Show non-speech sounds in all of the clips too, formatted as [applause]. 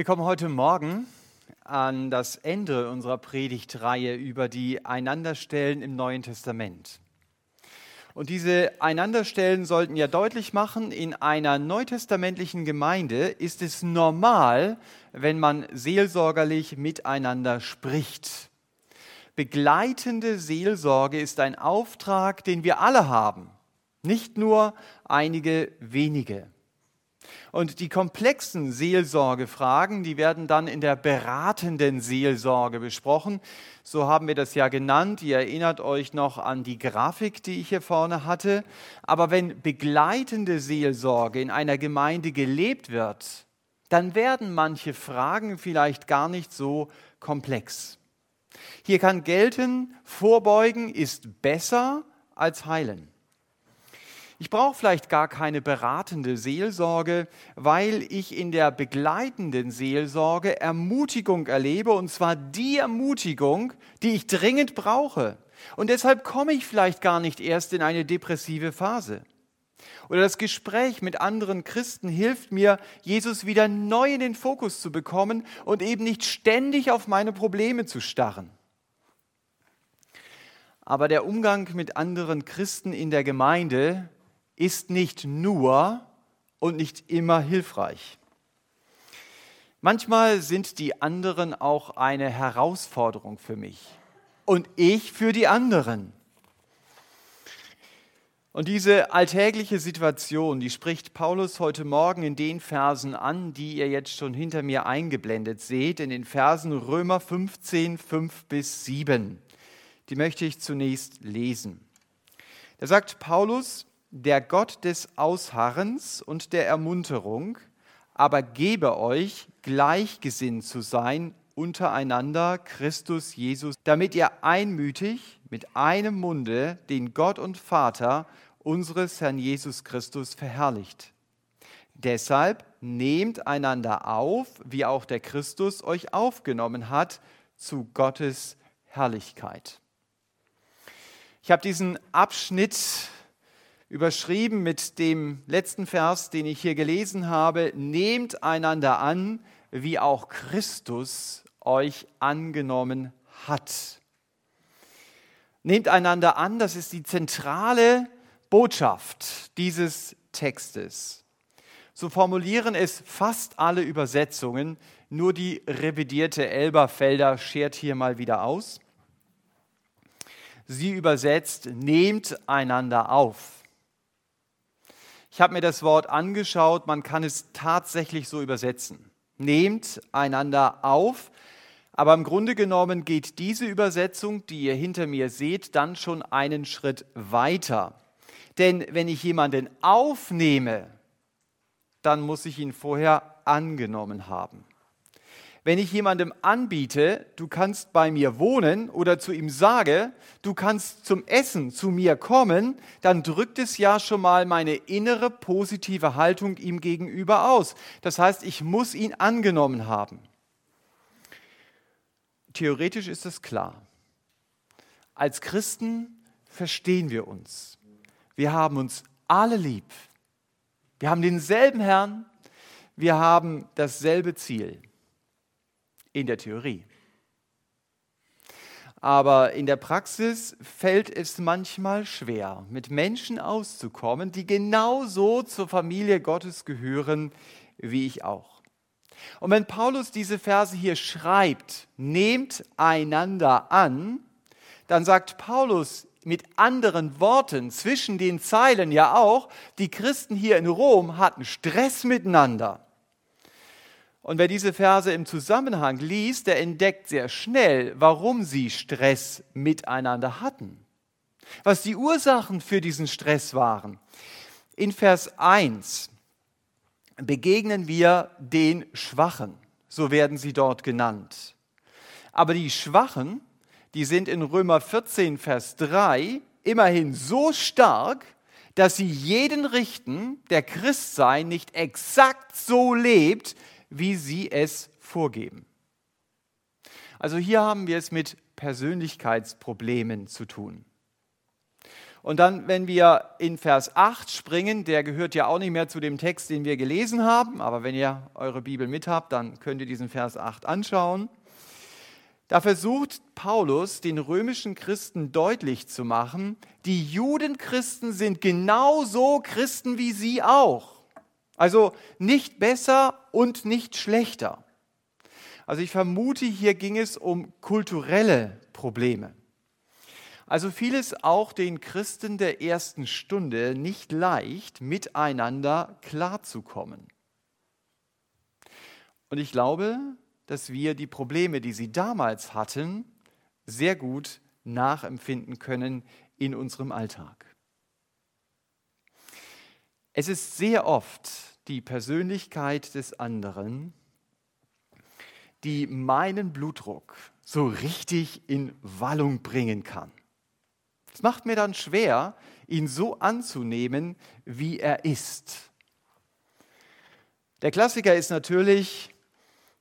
Wir kommen heute Morgen an das Ende unserer Predigtreihe über die Einanderstellen im Neuen Testament. Und diese Einanderstellen sollten ja deutlich machen, in einer neutestamentlichen Gemeinde ist es normal, wenn man seelsorgerlich miteinander spricht. Begleitende Seelsorge ist ein Auftrag, den wir alle haben, nicht nur einige wenige. Und die komplexen Seelsorgefragen, die werden dann in der beratenden Seelsorge besprochen. So haben wir das ja genannt. Ihr erinnert euch noch an die Grafik, die ich hier vorne hatte. Aber wenn begleitende Seelsorge in einer Gemeinde gelebt wird, dann werden manche Fragen vielleicht gar nicht so komplex. Hier kann gelten, vorbeugen ist besser als heilen. Ich brauche vielleicht gar keine beratende Seelsorge, weil ich in der begleitenden Seelsorge Ermutigung erlebe, und zwar die Ermutigung, die ich dringend brauche. Und deshalb komme ich vielleicht gar nicht erst in eine depressive Phase. Oder das Gespräch mit anderen Christen hilft mir, Jesus wieder neu in den Fokus zu bekommen und eben nicht ständig auf meine Probleme zu starren. Aber der Umgang mit anderen Christen in der Gemeinde ist nicht nur und nicht immer hilfreich. Manchmal sind die anderen auch eine Herausforderung für mich und ich für die anderen. Und diese alltägliche Situation, die spricht Paulus heute Morgen in den Versen an, die ihr jetzt schon hinter mir eingeblendet seht, in den Versen Römer 15, 5 bis 7. Die möchte ich zunächst lesen. Da sagt Paulus, der Gott des Ausharrens und der Ermunterung, aber gebe euch, gleichgesinnt zu sein untereinander Christus Jesus, damit ihr einmütig mit einem Munde den Gott und Vater unseres Herrn Jesus Christus verherrlicht. Deshalb nehmt einander auf, wie auch der Christus euch aufgenommen hat, zu Gottes Herrlichkeit. Ich habe diesen Abschnitt überschrieben mit dem letzten Vers, den ich hier gelesen habe, nehmt einander an, wie auch Christus euch angenommen hat. Nehmt einander an, das ist die zentrale Botschaft dieses Textes. So formulieren es fast alle Übersetzungen, nur die revidierte Elberfelder schert hier mal wieder aus. Sie übersetzt, nehmt einander auf. Ich habe mir das Wort angeschaut, man kann es tatsächlich so übersetzen. Nehmt einander auf, aber im Grunde genommen geht diese Übersetzung, die ihr hinter mir seht, dann schon einen Schritt weiter. Denn wenn ich jemanden aufnehme, dann muss ich ihn vorher angenommen haben. Wenn ich jemandem anbiete, du kannst bei mir wohnen oder zu ihm sage, du kannst zum Essen zu mir kommen, dann drückt es ja schon mal meine innere positive Haltung ihm gegenüber aus. Das heißt, ich muss ihn angenommen haben. Theoretisch ist es klar. Als Christen verstehen wir uns. Wir haben uns alle lieb. Wir haben denselben Herrn. Wir haben dasselbe Ziel in der Theorie. Aber in der Praxis fällt es manchmal schwer, mit Menschen auszukommen, die genauso zur Familie Gottes gehören wie ich auch. Und wenn Paulus diese Verse hier schreibt, nehmt einander an, dann sagt Paulus mit anderen Worten zwischen den Zeilen ja auch, die Christen hier in Rom hatten Stress miteinander. Und wer diese Verse im Zusammenhang liest, der entdeckt sehr schnell, warum sie Stress miteinander hatten. Was die Ursachen für diesen Stress waren. In Vers 1 begegnen wir den Schwachen, so werden sie dort genannt. Aber die Schwachen, die sind in Römer 14, Vers 3 immerhin so stark, dass sie jeden richten, der Christsein nicht exakt so lebt, wie sie es vorgeben. Also hier haben wir es mit Persönlichkeitsproblemen zu tun. Und dann, wenn wir in Vers 8 springen, der gehört ja auch nicht mehr zu dem Text, den wir gelesen haben, aber wenn ihr eure Bibel mit habt, dann könnt ihr diesen Vers 8 anschauen. Da versucht Paulus den römischen Christen deutlich zu machen, die Judenchristen sind genauso Christen wie sie auch. Also nicht besser und nicht schlechter. Also ich vermute, hier ging es um kulturelle Probleme. Also fiel es auch den Christen der ersten Stunde nicht leicht, miteinander klarzukommen. Und ich glaube, dass wir die Probleme, die sie damals hatten, sehr gut nachempfinden können in unserem Alltag. Es ist sehr oft die Persönlichkeit des anderen, die meinen Blutdruck so richtig in Wallung bringen kann. Es macht mir dann schwer, ihn so anzunehmen, wie er ist. Der Klassiker ist natürlich,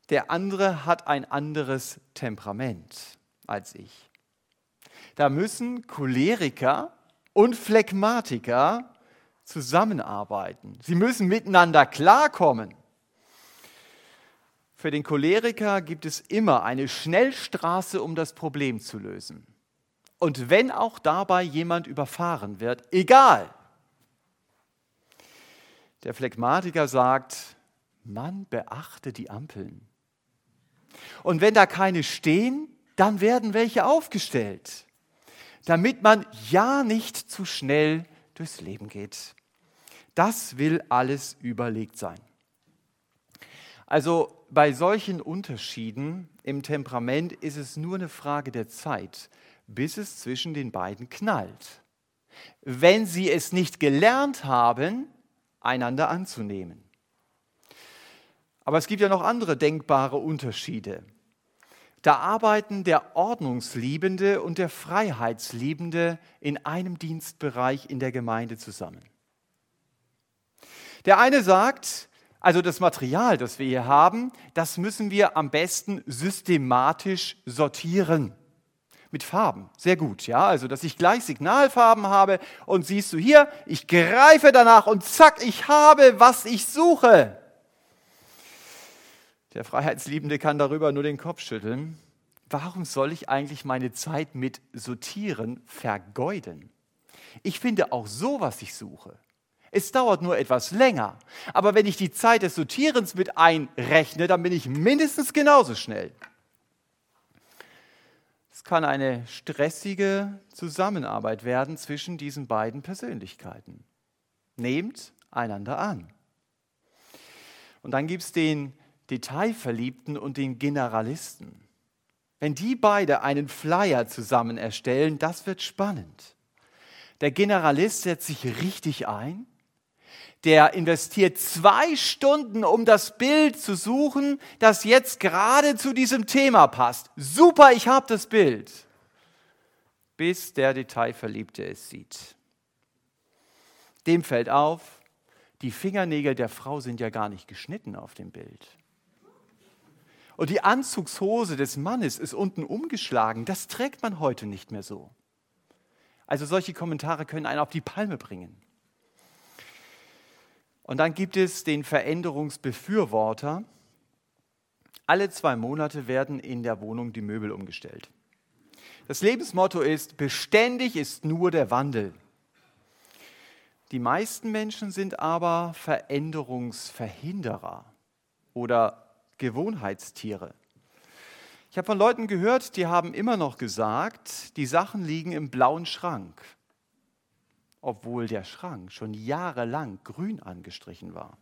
der andere hat ein anderes Temperament als ich. Da müssen Choleriker und Phlegmatiker zusammenarbeiten. Sie müssen miteinander klarkommen. Für den Choleriker gibt es immer eine Schnellstraße, um das Problem zu lösen. Und wenn auch dabei jemand überfahren wird, egal. Der Phlegmatiker sagt, man beachte die Ampeln. Und wenn da keine stehen, dann werden welche aufgestellt, damit man ja nicht zu schnell durchs Leben geht. Das will alles überlegt sein. Also bei solchen Unterschieden im Temperament ist es nur eine Frage der Zeit, bis es zwischen den beiden knallt. Wenn sie es nicht gelernt haben, einander anzunehmen. Aber es gibt ja noch andere denkbare Unterschiede. Da arbeiten der Ordnungsliebende und der Freiheitsliebende in einem Dienstbereich in der Gemeinde zusammen. Der eine sagt, also das Material, das wir hier haben, das müssen wir am besten systematisch sortieren mit Farben. Sehr gut, ja. Also, dass ich gleich Signalfarben habe und siehst du hier, ich greife danach und zack, ich habe, was ich suche. Der Freiheitsliebende kann darüber nur den Kopf schütteln. Warum soll ich eigentlich meine Zeit mit Sortieren vergeuden? Ich finde auch so, was ich suche. Es dauert nur etwas länger. Aber wenn ich die Zeit des Sortierens mit einrechne, dann bin ich mindestens genauso schnell. Es kann eine stressige Zusammenarbeit werden zwischen diesen beiden Persönlichkeiten. Nehmt einander an. Und dann gibt es den Detailverliebten und den Generalisten. Wenn die beide einen Flyer zusammen erstellen, das wird spannend. Der Generalist setzt sich richtig ein der investiert zwei Stunden, um das Bild zu suchen, das jetzt gerade zu diesem Thema passt. Super, ich habe das Bild. Bis der Detailverliebte es sieht. Dem fällt auf, die Fingernägel der Frau sind ja gar nicht geschnitten auf dem Bild. Und die Anzugshose des Mannes ist unten umgeschlagen. Das trägt man heute nicht mehr so. Also solche Kommentare können einen auf die Palme bringen. Und dann gibt es den Veränderungsbefürworter. Alle zwei Monate werden in der Wohnung die Möbel umgestellt. Das Lebensmotto ist, beständig ist nur der Wandel. Die meisten Menschen sind aber Veränderungsverhinderer oder Gewohnheitstiere. Ich habe von Leuten gehört, die haben immer noch gesagt, die Sachen liegen im blauen Schrank obwohl der Schrank schon jahrelang grün angestrichen war.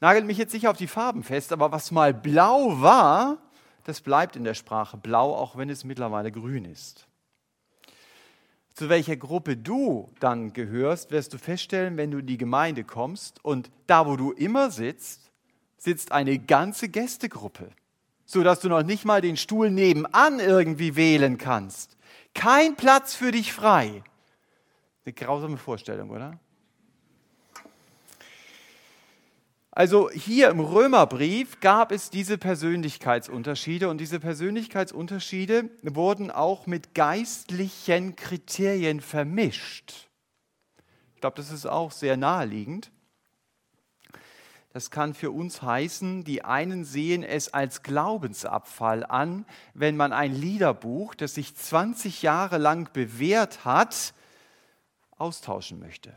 Nagelt mich jetzt nicht auf die Farben fest, aber was mal blau war, das bleibt in der Sprache blau, auch wenn es mittlerweile grün ist. Zu welcher Gruppe du dann gehörst, wirst du feststellen, wenn du in die Gemeinde kommst und da, wo du immer sitzt, sitzt eine ganze Gästegruppe, sodass du noch nicht mal den Stuhl nebenan irgendwie wählen kannst. Kein Platz für dich frei. Eine grausame Vorstellung, oder? Also hier im Römerbrief gab es diese Persönlichkeitsunterschiede und diese Persönlichkeitsunterschiede wurden auch mit geistlichen Kriterien vermischt. Ich glaube, das ist auch sehr naheliegend. Das kann für uns heißen, die einen sehen es als Glaubensabfall an, wenn man ein Liederbuch, das sich 20 Jahre lang bewährt hat, austauschen möchte.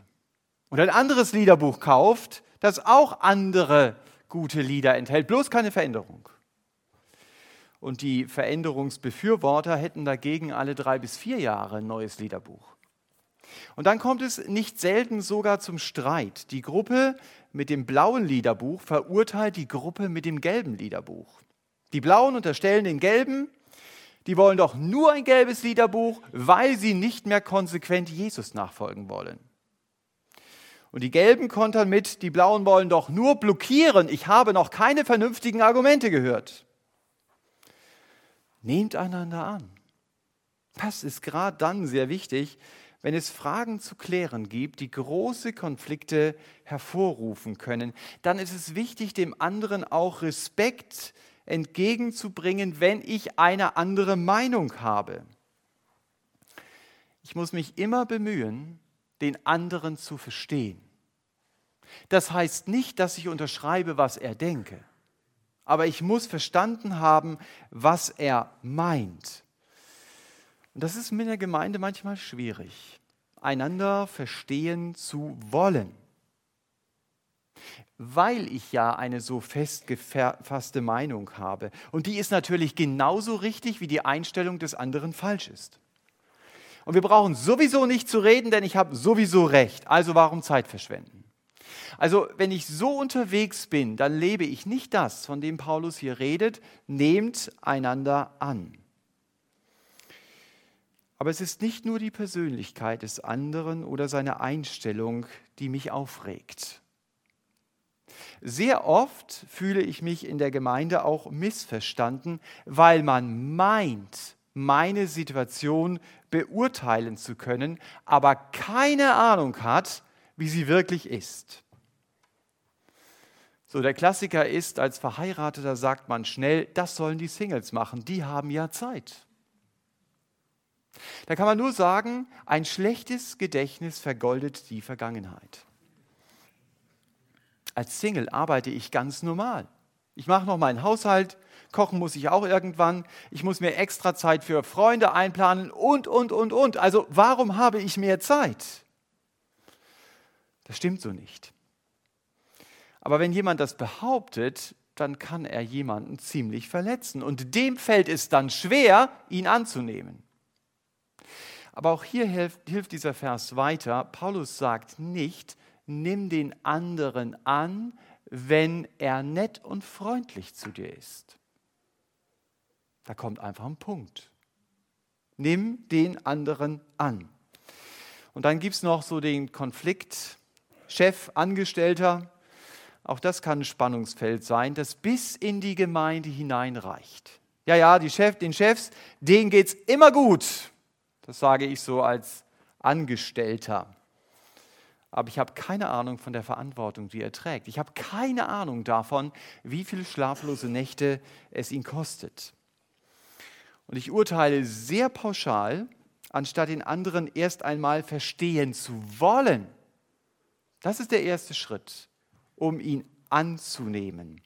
Und ein anderes Liederbuch kauft, das auch andere gute Lieder enthält, bloß keine Veränderung. Und die Veränderungsbefürworter hätten dagegen alle drei bis vier Jahre ein neues Liederbuch. Und dann kommt es nicht selten sogar zum Streit. Die Gruppe mit dem blauen Liederbuch verurteilt die Gruppe mit dem gelben Liederbuch. Die Blauen unterstellen den Gelben, die wollen doch nur ein gelbes Liederbuch, weil sie nicht mehr konsequent Jesus nachfolgen wollen. Und die Gelben kontern mit, die Blauen wollen doch nur blockieren. Ich habe noch keine vernünftigen Argumente gehört. Nehmt einander an. Das ist gerade dann sehr wichtig, wenn es Fragen zu klären gibt, die große Konflikte hervorrufen können. Dann ist es wichtig, dem anderen auch Respekt entgegenzubringen, wenn ich eine andere Meinung habe. Ich muss mich immer bemühen, den anderen zu verstehen. Das heißt nicht, dass ich unterschreibe, was er denke, aber ich muss verstanden haben, was er meint. Und das ist mit der Gemeinde manchmal schwierig, einander verstehen zu wollen. Weil ich ja eine so festgefasste Meinung habe. Und die ist natürlich genauso richtig, wie die Einstellung des anderen falsch ist. Und wir brauchen sowieso nicht zu reden, denn ich habe sowieso recht. Also warum Zeit verschwenden? Also wenn ich so unterwegs bin, dann lebe ich nicht das, von dem Paulus hier redet, nehmt einander an. Aber es ist nicht nur die Persönlichkeit des anderen oder seine Einstellung, die mich aufregt. Sehr oft fühle ich mich in der Gemeinde auch missverstanden, weil man meint, meine Situation beurteilen zu können, aber keine Ahnung hat, wie sie wirklich ist. So, der Klassiker ist, als Verheirateter sagt man schnell, das sollen die Singles machen, die haben ja Zeit. Da kann man nur sagen, ein schlechtes Gedächtnis vergoldet die Vergangenheit. Als Single arbeite ich ganz normal. Ich mache noch meinen Haushalt, kochen muss ich auch irgendwann, ich muss mir extra Zeit für Freunde einplanen und, und, und, und. Also warum habe ich mehr Zeit? Das stimmt so nicht. Aber wenn jemand das behauptet, dann kann er jemanden ziemlich verletzen und dem fällt es dann schwer, ihn anzunehmen. Aber auch hier hilft, dieser Vers weiter. Paulus sagt nicht, nimm den anderen an, wenn er nett und freundlich zu dir ist. Da kommt einfach ein Punkt. Nimm den anderen an. Und dann gibt es noch so den Konflikt Chef, Angestellter. Auch das kann ein Spannungsfeld sein, das bis in die Gemeinde hineinreicht. Ja, ja, die Chef, den Chefs, denen geht es immer gut. Das sage ich so als Angestellter. Aber ich habe keine Ahnung von der Verantwortung, die er trägt. Ich habe keine Ahnung davon, wie viele schlaflose Nächte es ihn kostet. Und ich urteile sehr pauschal, anstatt den anderen erst einmal verstehen zu wollen. Das ist der erste Schritt, um ihn anzunehmen.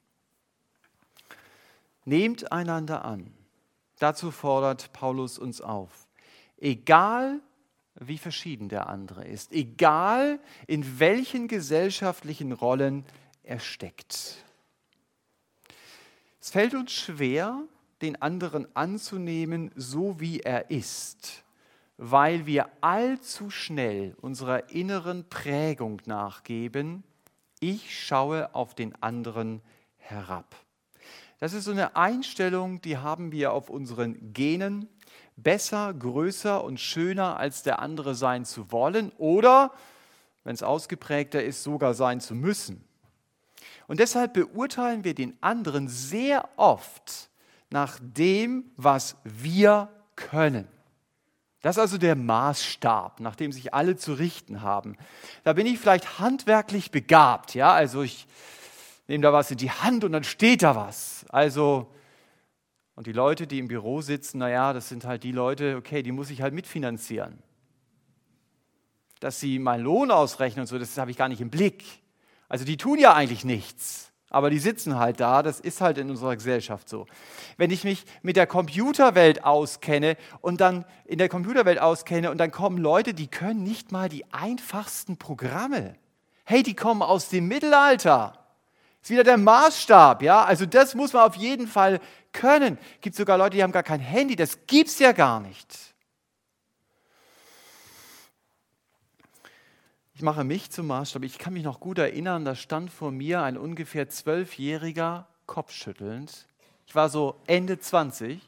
Nehmt einander an. Dazu fordert Paulus uns auf. Egal wie verschieden der andere ist, egal in welchen gesellschaftlichen Rollen er steckt. Es fällt uns schwer, den anderen anzunehmen, so wie er ist, weil wir allzu schnell unserer inneren Prägung nachgeben, ich schaue auf den anderen herab. Das ist so eine Einstellung, die haben wir auf unseren Genen, besser, größer und schöner als der andere sein zu wollen oder, wenn es ausgeprägter ist, sogar sein zu müssen. Und deshalb beurteilen wir den anderen sehr oft nach dem, was wir können. Das ist also der Maßstab, nach dem sich alle zu richten haben. Da bin ich vielleicht handwerklich begabt, ja, also ich nehme da was in die Hand und dann steht da was. Also, und die Leute, die im Büro sitzen, naja, das sind halt die Leute, okay, die muss ich halt mitfinanzieren. Dass sie meinen Lohn ausrechnen und so, das habe ich gar nicht im Blick. Also die tun ja eigentlich nichts, aber die sitzen halt da, das ist halt in unserer Gesellschaft so. Wenn ich mich mit der Computerwelt auskenne und dann in der Computerwelt auskenne und dann kommen Leute, die können nicht mal die einfachsten Programme. Hey, die kommen aus dem Mittelalter. Ist wieder der Maßstab, ja? Also das muss man auf jeden Fall können. Gibt sogar Leute, die haben gar kein Handy, das gibt's ja gar nicht. Ich mache mich zum Maßstab. Ich kann mich noch gut erinnern, da stand vor mir ein ungefähr zwölfjähriger, kopfschüttelnd. Ich war so Ende 20.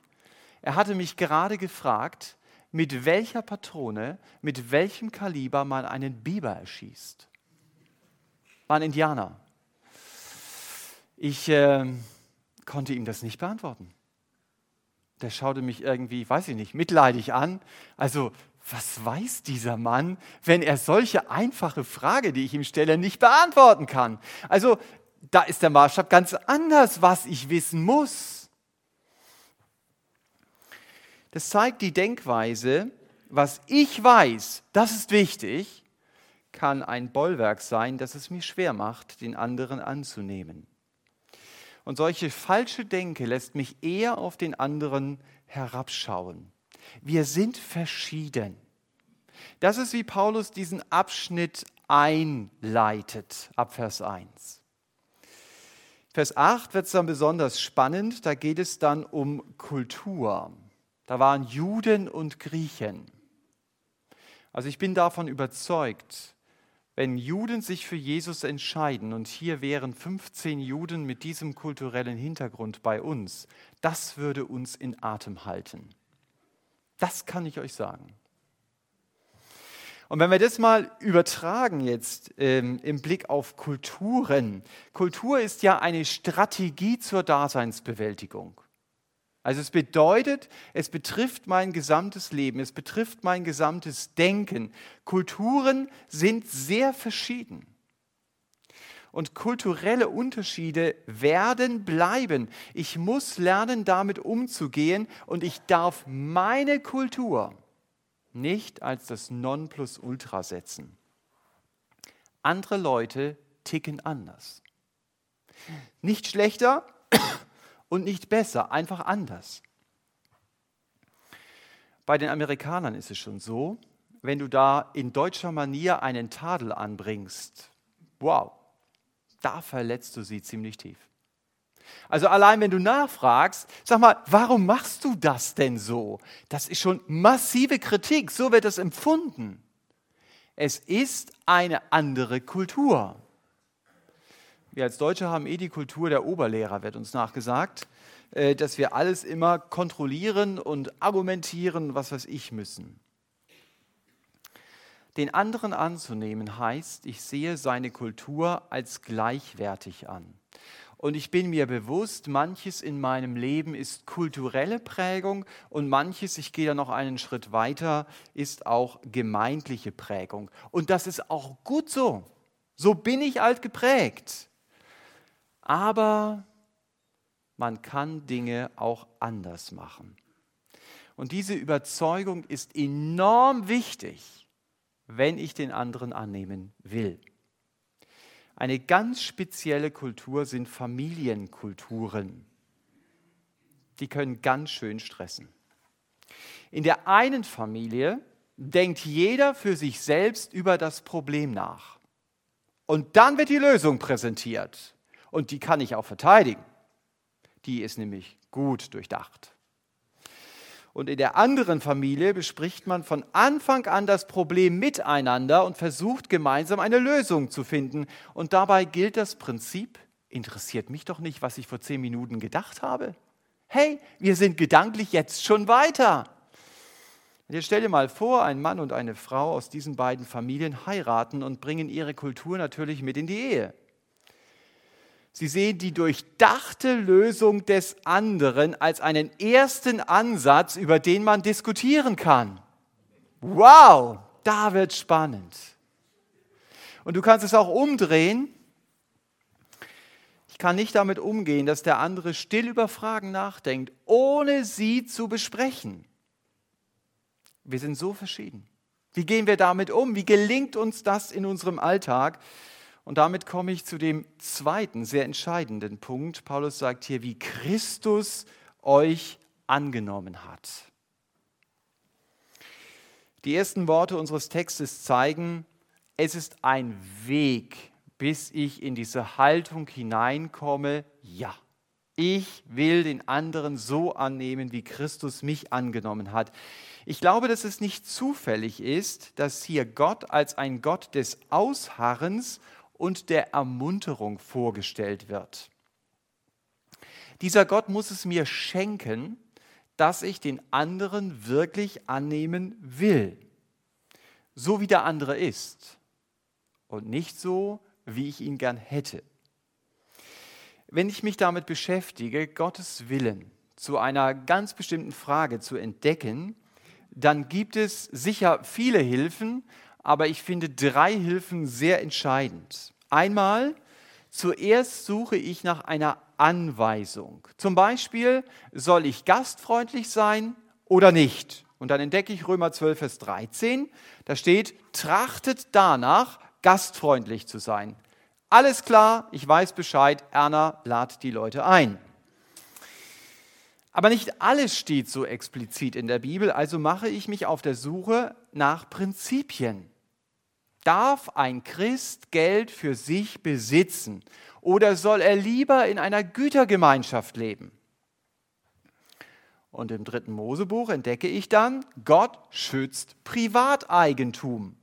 Er hatte mich gerade gefragt, mit welcher Patrone, mit welchem Kaliber man einen Biber erschießt. War ein Indianer. Ich äh, konnte ihm das nicht beantworten. Der schaute mich irgendwie, weiß ich nicht, mitleidig an. Also was weiß dieser Mann, wenn er solche einfache Frage, die ich ihm stelle, nicht beantworten kann? Also da ist der Maßstab ganz anders, was ich wissen muss. Das zeigt die Denkweise, was ich weiß, das ist wichtig, kann ein Bollwerk sein, das es mir schwer macht, den anderen anzunehmen. Und solche falsche Denke lässt mich eher auf den anderen herabschauen. Wir sind verschieden. Das ist, wie Paulus diesen Abschnitt einleitet, ab Vers 1. Vers 8 wird es dann besonders spannend, da geht es dann um Kultur. Da waren Juden und Griechen. Also ich bin davon überzeugt, wenn Juden sich für Jesus entscheiden, und hier wären 15 Juden mit diesem kulturellen Hintergrund bei uns, das würde uns in Atem halten. Das kann ich euch sagen. Und wenn wir das mal übertragen jetzt ähm, im Blick auf Kulturen, Kultur ist ja eine Strategie zur Daseinsbewältigung. Also es bedeutet, es betrifft mein gesamtes Leben, es betrifft mein gesamtes Denken. Kulturen sind sehr verschieden. Und kulturelle Unterschiede werden bleiben. Ich muss lernen, damit umzugehen und ich darf meine Kultur nicht als das Nonplusultra setzen. Andere Leute ticken anders. Nicht schlechter, und nicht besser, einfach anders. Bei den Amerikanern ist es schon so, wenn du da in deutscher Manier einen Tadel anbringst, wow, da verletzt du sie ziemlich tief. Also allein wenn du nachfragst, sag mal, warum machst du das denn so? Das ist schon massive Kritik, so wird es empfunden. Es ist eine andere Kultur. Wir als Deutsche haben eh die Kultur der Oberlehrer, wird uns nachgesagt, äh, dass wir alles immer kontrollieren und argumentieren, was weiß ich müssen. Den anderen anzunehmen heißt, ich sehe seine Kultur als gleichwertig an. Und ich bin mir bewusst, manches in meinem Leben ist kulturelle Prägung und manches, ich gehe da noch einen Schritt weiter, ist auch gemeindliche Prägung. Und das ist auch gut so. So bin ich alt geprägt aber man kann Dinge auch anders machen. Und diese Überzeugung ist enorm wichtig, wenn ich den anderen annehmen will. Eine ganz spezielle Kultur sind Familienkulturen. Die können ganz schön stressen. In der einen Familie denkt jeder für sich selbst über das Problem nach. Und dann wird die Lösung präsentiert. Und die kann ich auch verteidigen. Die ist nämlich gut durchdacht. Und in der anderen Familie bespricht man von Anfang an das Problem miteinander und versucht gemeinsam eine Lösung zu finden. Und dabei gilt das Prinzip, interessiert mich doch nicht, was ich vor zehn Minuten gedacht habe. Hey, wir sind gedanklich jetzt schon weiter. Jetzt stell dir mal vor, ein Mann und eine Frau aus diesen beiden Familien heiraten und bringen ihre Kultur natürlich mit in die Ehe. Sie sehen die durchdachte Lösung des anderen als einen ersten Ansatz, über den man diskutieren kann. Wow, da wird spannend. Und du kannst es auch umdrehen. Ich kann nicht damit umgehen, dass der andere still über Fragen nachdenkt, ohne sie zu besprechen. Wir sind so verschieden. Wie gehen wir damit um? Wie gelingt uns das in unserem Alltag? Und damit komme ich zu dem zweiten, sehr entscheidenden Punkt. Paulus sagt hier, wie Christus euch angenommen hat. Die ersten Worte unseres Textes zeigen, es ist ein Weg, bis ich in diese Haltung hineinkomme, ja, ich will den anderen so annehmen, wie Christus mich angenommen hat. Ich glaube, dass es nicht zufällig ist, dass hier Gott als ein Gott des Ausharrens und der Ermunterung vorgestellt wird. Dieser Gott muss es mir schenken, dass ich den anderen wirklich annehmen will, so wie der andere ist und nicht so, wie ich ihn gern hätte. Wenn ich mich damit beschäftige, Gottes Willen zu einer ganz bestimmten Frage zu entdecken, dann gibt es sicher viele Hilfen, aber ich finde drei Hilfen sehr entscheidend. Einmal, zuerst suche ich nach einer Anweisung. Zum Beispiel, soll ich gastfreundlich sein oder nicht? Und dann entdecke ich Römer 12, Vers 13. Da steht, trachtet danach, gastfreundlich zu sein. Alles klar, ich weiß Bescheid, Erna lad die Leute ein. Aber nicht alles steht so explizit in der Bibel, also mache ich mich auf der Suche nach Prinzipien. Darf ein Christ Geld für sich besitzen oder soll er lieber in einer Gütergemeinschaft leben? Und im dritten Mosebuch entdecke ich dann, Gott schützt Privateigentum.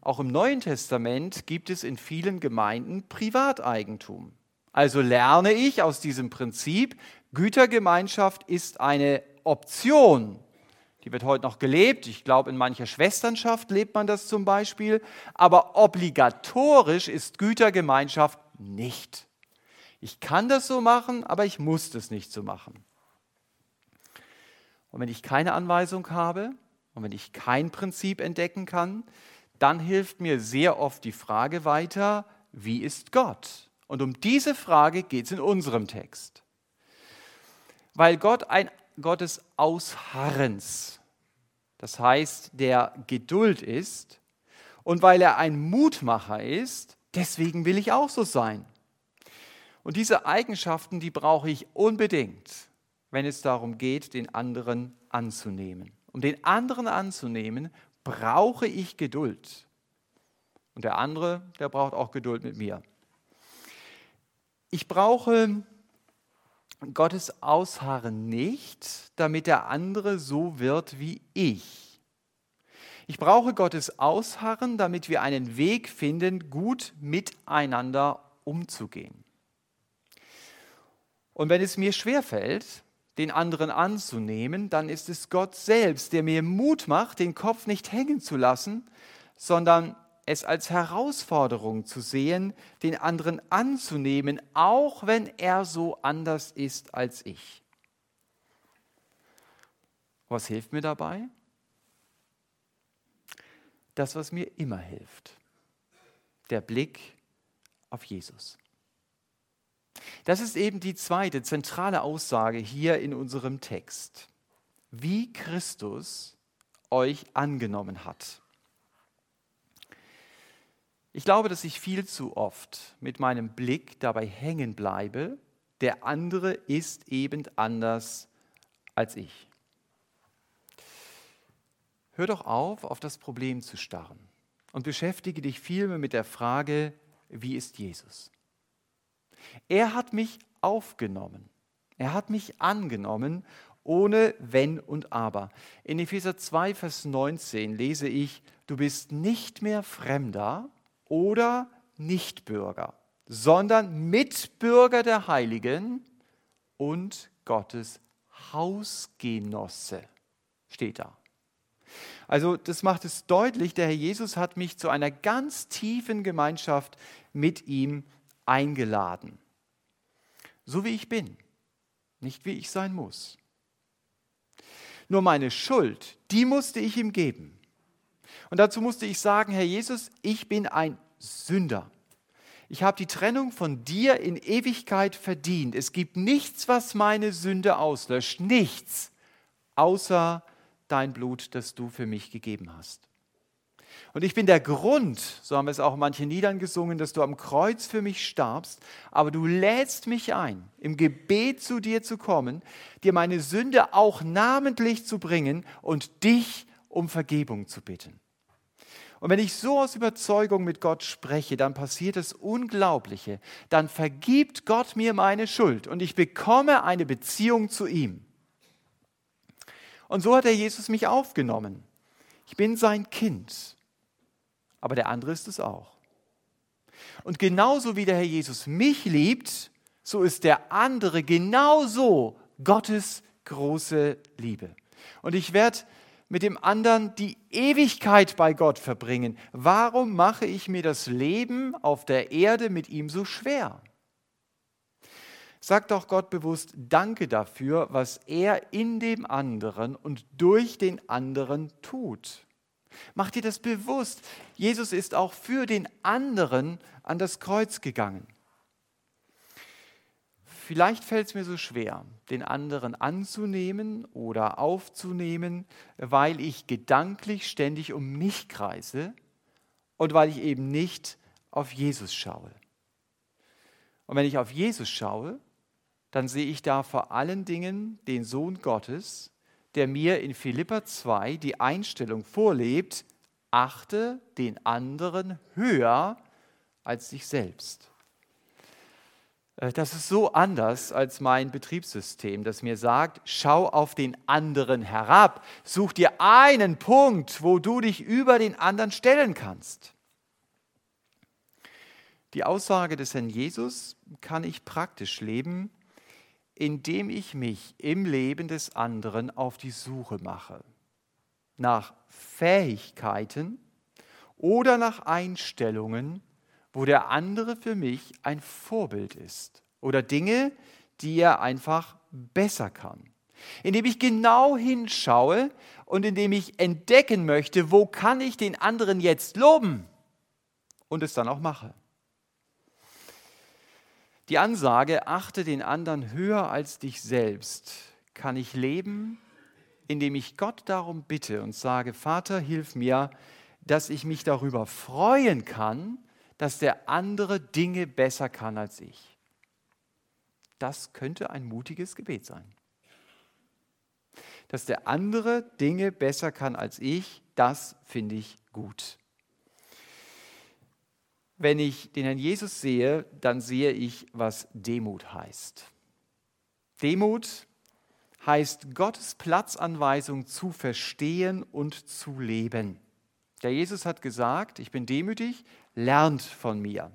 Auch im Neuen Testament gibt es in vielen Gemeinden Privateigentum. Also lerne ich aus diesem Prinzip, Gütergemeinschaft ist eine Option. Die wird heute noch gelebt. Ich glaube, in mancher Schwesternschaft lebt man das zum Beispiel. Aber obligatorisch ist Gütergemeinschaft nicht. Ich kann das so machen, aber ich muss das nicht so machen. Und wenn ich keine Anweisung habe und wenn ich kein Prinzip entdecken kann, dann hilft mir sehr oft die Frage weiter, wie ist Gott? Und um diese Frage geht es in unserem Text. Weil Gott ein Gott des Ausharrens, das heißt der Geduld ist, und weil er ein Mutmacher ist, deswegen will ich auch so sein. Und diese Eigenschaften, die brauche ich unbedingt, wenn es darum geht, den anderen anzunehmen. Um den anderen anzunehmen, brauche ich Geduld. Und der andere, der braucht auch Geduld mit mir. Ich brauche Gottes Ausharren nicht, damit der andere so wird wie ich. Ich brauche Gottes Ausharren, damit wir einen Weg finden, gut miteinander umzugehen. Und wenn es mir schwerfällt, den anderen anzunehmen, dann ist es Gott selbst, der mir Mut macht, den Kopf nicht hängen zu lassen, sondern es als Herausforderung zu sehen, den anderen anzunehmen, auch wenn er so anders ist als ich. Was hilft mir dabei? Das, was mir immer hilft. Der Blick auf Jesus. Das ist eben die zweite zentrale Aussage hier in unserem Text. Wie Christus euch angenommen hat. Ich glaube, dass ich viel zu oft mit meinem Blick dabei hängen bleibe, der andere ist eben anders als ich. Hör doch auf, auf das Problem zu starren und beschäftige dich vielmehr mit der Frage, wie ist Jesus? Er hat mich aufgenommen. Er hat mich angenommen, ohne Wenn und Aber. In Epheser 2, Vers 19 lese ich, du bist nicht mehr Fremder oder Nichtbürger, sondern Mitbürger der Heiligen und Gottes Hausgenosse, steht da. Also das macht es deutlich, der Herr Jesus hat mich zu einer ganz tiefen Gemeinschaft mit ihm eingeladen. So wie ich bin, nicht wie ich sein muss. Nur meine Schuld, die musste ich ihm geben. Und dazu musste ich sagen, Herr Jesus, ich bin ein Sünder. Ich habe die Trennung von dir in Ewigkeit verdient. Es gibt nichts, was meine Sünde auslöscht. Nichts, außer dein Blut, das du für mich gegeben hast. Und ich bin der Grund, so haben es auch manche Niedern gesungen, dass du am Kreuz für mich starbst, aber du lädst mich ein, im Gebet zu dir zu kommen, dir meine Sünde auch namentlich zu bringen und dich um Vergebung zu bitten. Und wenn ich so aus Überzeugung mit Gott spreche, dann passiert das Unglaubliche. Dann vergibt Gott mir meine Schuld und ich bekomme eine Beziehung zu ihm. Und so hat er Jesus mich aufgenommen. Ich bin sein Kind aber der andere ist es auch. Und genauso wie der Herr Jesus mich liebt, so ist der andere genauso Gottes große Liebe. Und ich werde mit dem anderen die Ewigkeit bei Gott verbringen. Warum mache ich mir das Leben auf der Erde mit ihm so schwer? Sag doch Gott bewusst Danke dafür, was er in dem anderen und durch den anderen tut. Mach dir das bewusst. Jesus ist auch für den anderen an das Kreuz gegangen. Vielleicht fällt es mir so schwer, den anderen anzunehmen oder aufzunehmen, weil ich gedanklich ständig um mich kreise und weil ich eben nicht auf Jesus schaue. Und wenn ich auf Jesus schaue, dann sehe ich da vor allen Dingen den Sohn Gottes, der mir in Philippa 2 die Einstellung vorlebt, achte den anderen höher als dich selbst. Äh, das ist so anders als mein Betriebssystem, das mir sagt, schau auf den anderen herab, such dir einen Punkt, wo du dich über den anderen stellen kannst. Die Aussage des Herrn Jesus kann ich praktisch leben, indem ich mich im Leben des anderen auf die Suche mache. Nach Fähigkeiten oder nach Einstellungen, wo der andere für mich ein Vorbild ist. Oder Dinge, die er einfach besser kann. Indem ich genau hinschaue und indem ich entdecken möchte, wo kann ich den anderen jetzt loben und es dann auch mache. Die Ansage, achte den anderen höher als dich selbst, kann ich leben, indem ich Gott darum bitte und sage, Vater, hilf mir, dass ich mich darüber freuen kann, dass der andere Dinge besser kann als ich. Das könnte ein mutiges Gebet sein. Dass der andere Dinge besser kann als ich, das finde ich gut. Wenn ich den Herrn Jesus sehe, dann sehe ich, was Demut heißt. Demut heißt Gottes Platzanweisung zu verstehen und zu leben. Der Jesus hat gesagt, ich bin demütig, lernt von mir.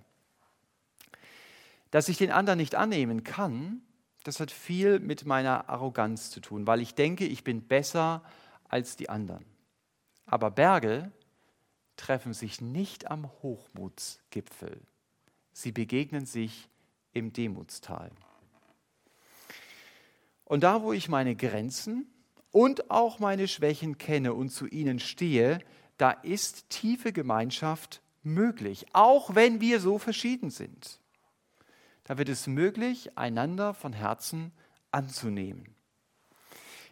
Dass ich den anderen nicht annehmen kann, das hat viel mit meiner Arroganz zu tun, weil ich denke, ich bin besser als die anderen. Aber Berge treffen sich nicht am Hochmutsgipfel. Sie begegnen sich im Demutstal. Und da, wo ich meine Grenzen und auch meine Schwächen kenne und zu ihnen stehe, da ist tiefe Gemeinschaft möglich, auch wenn wir so verschieden sind. Da wird es möglich, einander von Herzen anzunehmen.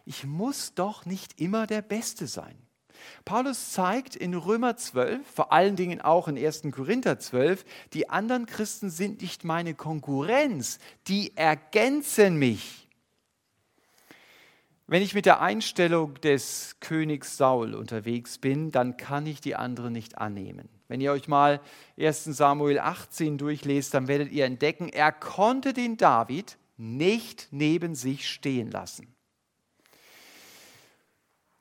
Ich muss doch nicht immer der Beste sein. Paulus zeigt in Römer 12, vor allen Dingen auch in 1. Korinther 12, die anderen Christen sind nicht meine Konkurrenz, die ergänzen mich. Wenn ich mit der Einstellung des Königs Saul unterwegs bin, dann kann ich die anderen nicht annehmen. Wenn ihr euch mal 1 Samuel 18 durchlest, dann werdet ihr entdecken, er konnte den David nicht neben sich stehen lassen.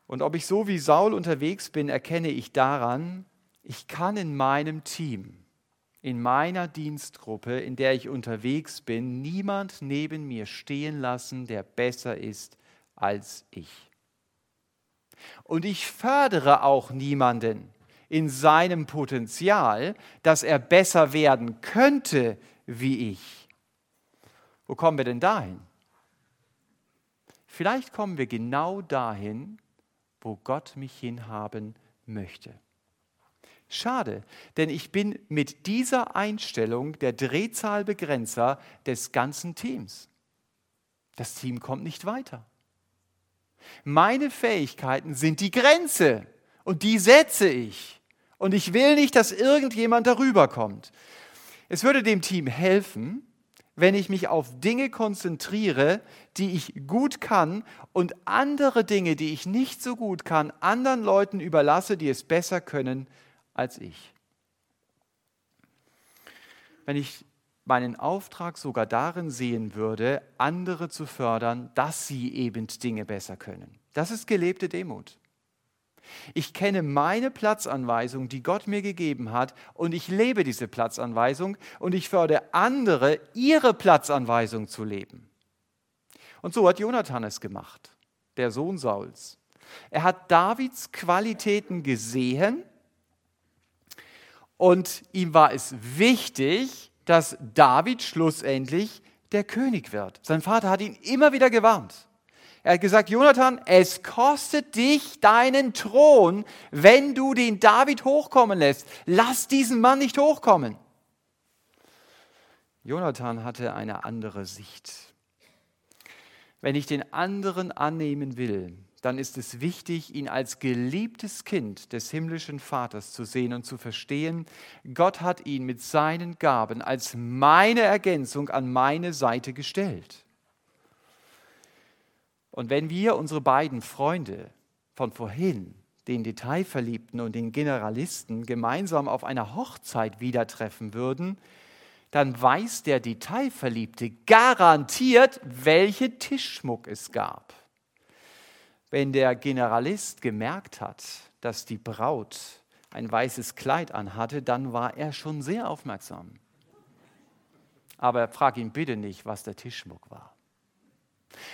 Und ob ich so wie Saul unterwegs bin, erkenne ich daran, ich kann in meinem Team, in meiner Dienstgruppe, in der ich unterwegs bin, niemand neben mir stehen lassen, der besser ist als ich. Und ich fördere auch niemanden in seinem Potenzial, dass er besser werden könnte wie ich. Wo kommen wir denn dahin? Vielleicht kommen wir genau dahin, wo Gott mich hinhaben möchte. Schade, denn ich bin mit dieser Einstellung der Drehzahlbegrenzer des ganzen Teams. Das Team kommt nicht weiter. Meine Fähigkeiten sind die Grenze und die setze ich. Und ich will nicht, dass irgendjemand darüber kommt. Es würde dem Team helfen, wenn ich mich auf Dinge konzentriere, die ich gut kann und andere Dinge, die ich nicht so gut kann, anderen Leuten überlasse, die es besser können als ich. Wenn ich meinen Auftrag sogar darin sehen würde, andere zu fördern, dass sie eben Dinge besser können. Das ist gelebte Demut. Ich kenne meine Platzanweisung, die Gott mir gegeben hat, und ich lebe diese Platzanweisung und ich fördere andere, ihre Platzanweisung zu leben. Und so hat Jonathan es gemacht, der Sohn Sauls. Er hat Davids Qualitäten gesehen und ihm war es wichtig, dass David schlussendlich der König wird. Sein Vater hat ihn immer wieder gewarnt. Er hat gesagt, Jonathan, es kostet dich deinen Thron, wenn du den David hochkommen lässt. Lass diesen Mann nicht hochkommen. Jonathan hatte eine andere Sicht. Wenn ich den anderen annehmen will, dann ist es wichtig, ihn als geliebtes Kind des himmlischen Vaters zu sehen und zu verstehen, Gott hat ihn mit seinen Gaben als meine Ergänzung an meine Seite gestellt. Und wenn wir unsere beiden Freunde von vorhin, den Detailverliebten und den Generalisten, gemeinsam auf einer Hochzeit wieder treffen würden, dann weiß der Detailverliebte garantiert, welchen Tischschmuck es gab. Wenn der Generalist gemerkt hat, dass die Braut ein weißes Kleid anhatte, dann war er schon sehr aufmerksam. Aber frag ihn bitte nicht, was der Tischschmuck war.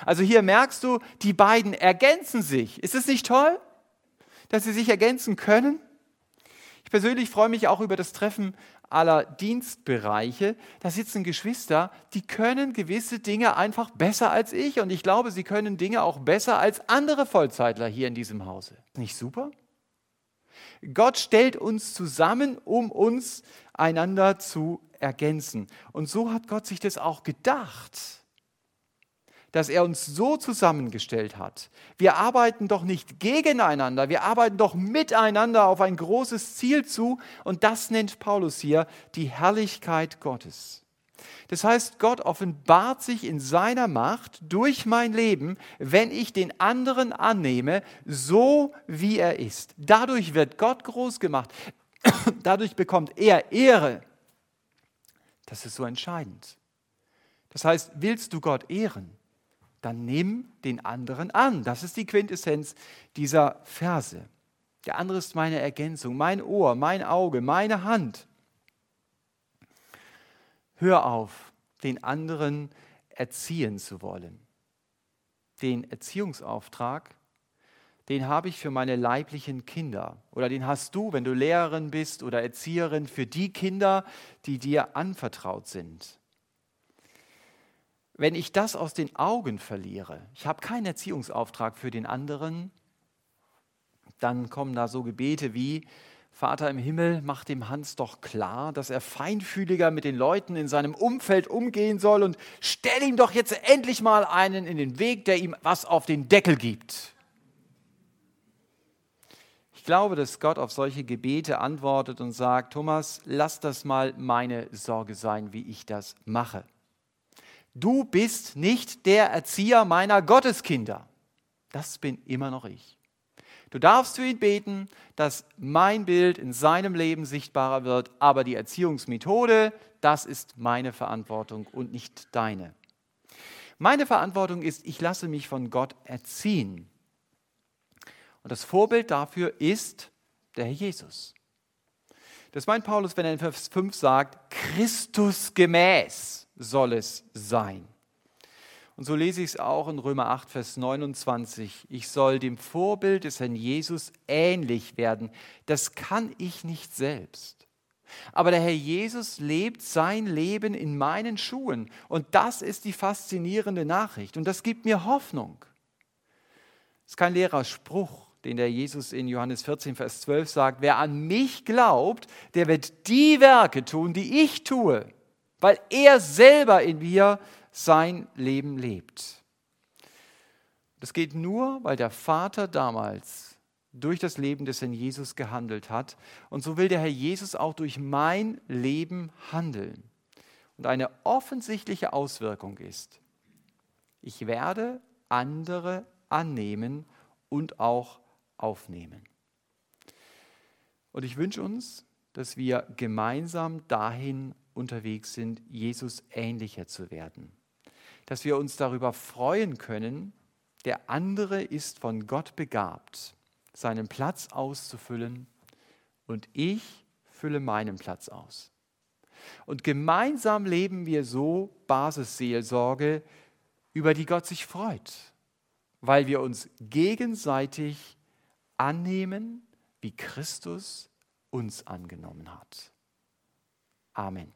Also hier merkst du, die beiden ergänzen sich. Ist es nicht toll, dass sie sich ergänzen können? Ich persönlich freue mich auch über das Treffen aller Dienstbereiche. Da sitzen Geschwister, die können gewisse Dinge einfach besser als ich und ich glaube, sie können Dinge auch besser als andere Vollzeitler hier in diesem Hause. Nicht super? Gott stellt uns zusammen, um uns einander zu ergänzen. Und so hat Gott sich das auch gedacht dass er uns so zusammengestellt hat. Wir arbeiten doch nicht gegeneinander, wir arbeiten doch miteinander auf ein großes Ziel zu und das nennt Paulus hier die Herrlichkeit Gottes. Das heißt, Gott offenbart sich in seiner Macht durch mein Leben, wenn ich den anderen annehme, so wie er ist. Dadurch wird Gott groß gemacht. [coughs] Dadurch bekommt er Ehre. Das ist so entscheidend. Das heißt, willst du Gott ehren, dann nimm den anderen an. Das ist die Quintessenz dieser Verse. Der andere ist meine Ergänzung, mein Ohr, mein Auge, meine Hand. Hör auf, den anderen erziehen zu wollen. Den Erziehungsauftrag, den habe ich für meine leiblichen Kinder oder den hast du, wenn du Lehrerin bist oder Erzieherin, für die Kinder, die dir anvertraut sind wenn ich das aus den Augen verliere, ich habe keinen Erziehungsauftrag für den anderen, dann kommen da so Gebete wie, Vater im Himmel, mach dem Hans doch klar, dass er feinfühliger mit den Leuten in seinem Umfeld umgehen soll und stell ihm doch jetzt endlich mal einen in den Weg, der ihm was auf den Deckel gibt. Ich glaube, dass Gott auf solche Gebete antwortet und sagt, Thomas, lass das mal meine Sorge sein, wie ich das mache du bist nicht der Erzieher meiner Gotteskinder. Das bin immer noch ich. Du darfst für ihn beten, dass mein Bild in seinem Leben sichtbarer wird, aber die Erziehungsmethode, das ist meine Verantwortung und nicht deine. Meine Verantwortung ist, ich lasse mich von Gott erziehen. Und das Vorbild dafür ist der Herr Jesus. Das meint Paulus, wenn er in Vers 5 sagt, Christus gemäß soll es sein. Und so lese ich es auch in Römer 8, Vers 29. Ich soll dem Vorbild des Herrn Jesus ähnlich werden. Das kann ich nicht selbst. Aber der Herr Jesus lebt sein Leben in meinen Schuhen. Und das ist die faszinierende Nachricht. Und das gibt mir Hoffnung. Das ist kein leerer Spruch. den der Jesus in Johannes 14, Vers 12 sagt, wer an mich glaubt, der wird die Werke tun, die ich tue, weil er selber in mir sein Leben lebt. Das geht nur, weil der Vater damals durch das Leben des Herrn Jesus gehandelt hat. Und so will der Herr Jesus auch durch mein Leben handeln. Und eine offensichtliche Auswirkung ist, ich werde andere annehmen und auch aufnehmen. Und ich wünsche uns, dass wir gemeinsam dahin unterwegs sind, Jesus ähnlicher zu werden. Dass wir uns darüber freuen können, der andere ist von Gott begabt, seinen Platz auszufüllen und ich fülle meinen Platz aus. Und gemeinsam leben wir so Basisseelsorge, über die Gott sich freut, weil wir uns gegenseitig annehmen, wie Christus uns angenommen hat. Amen.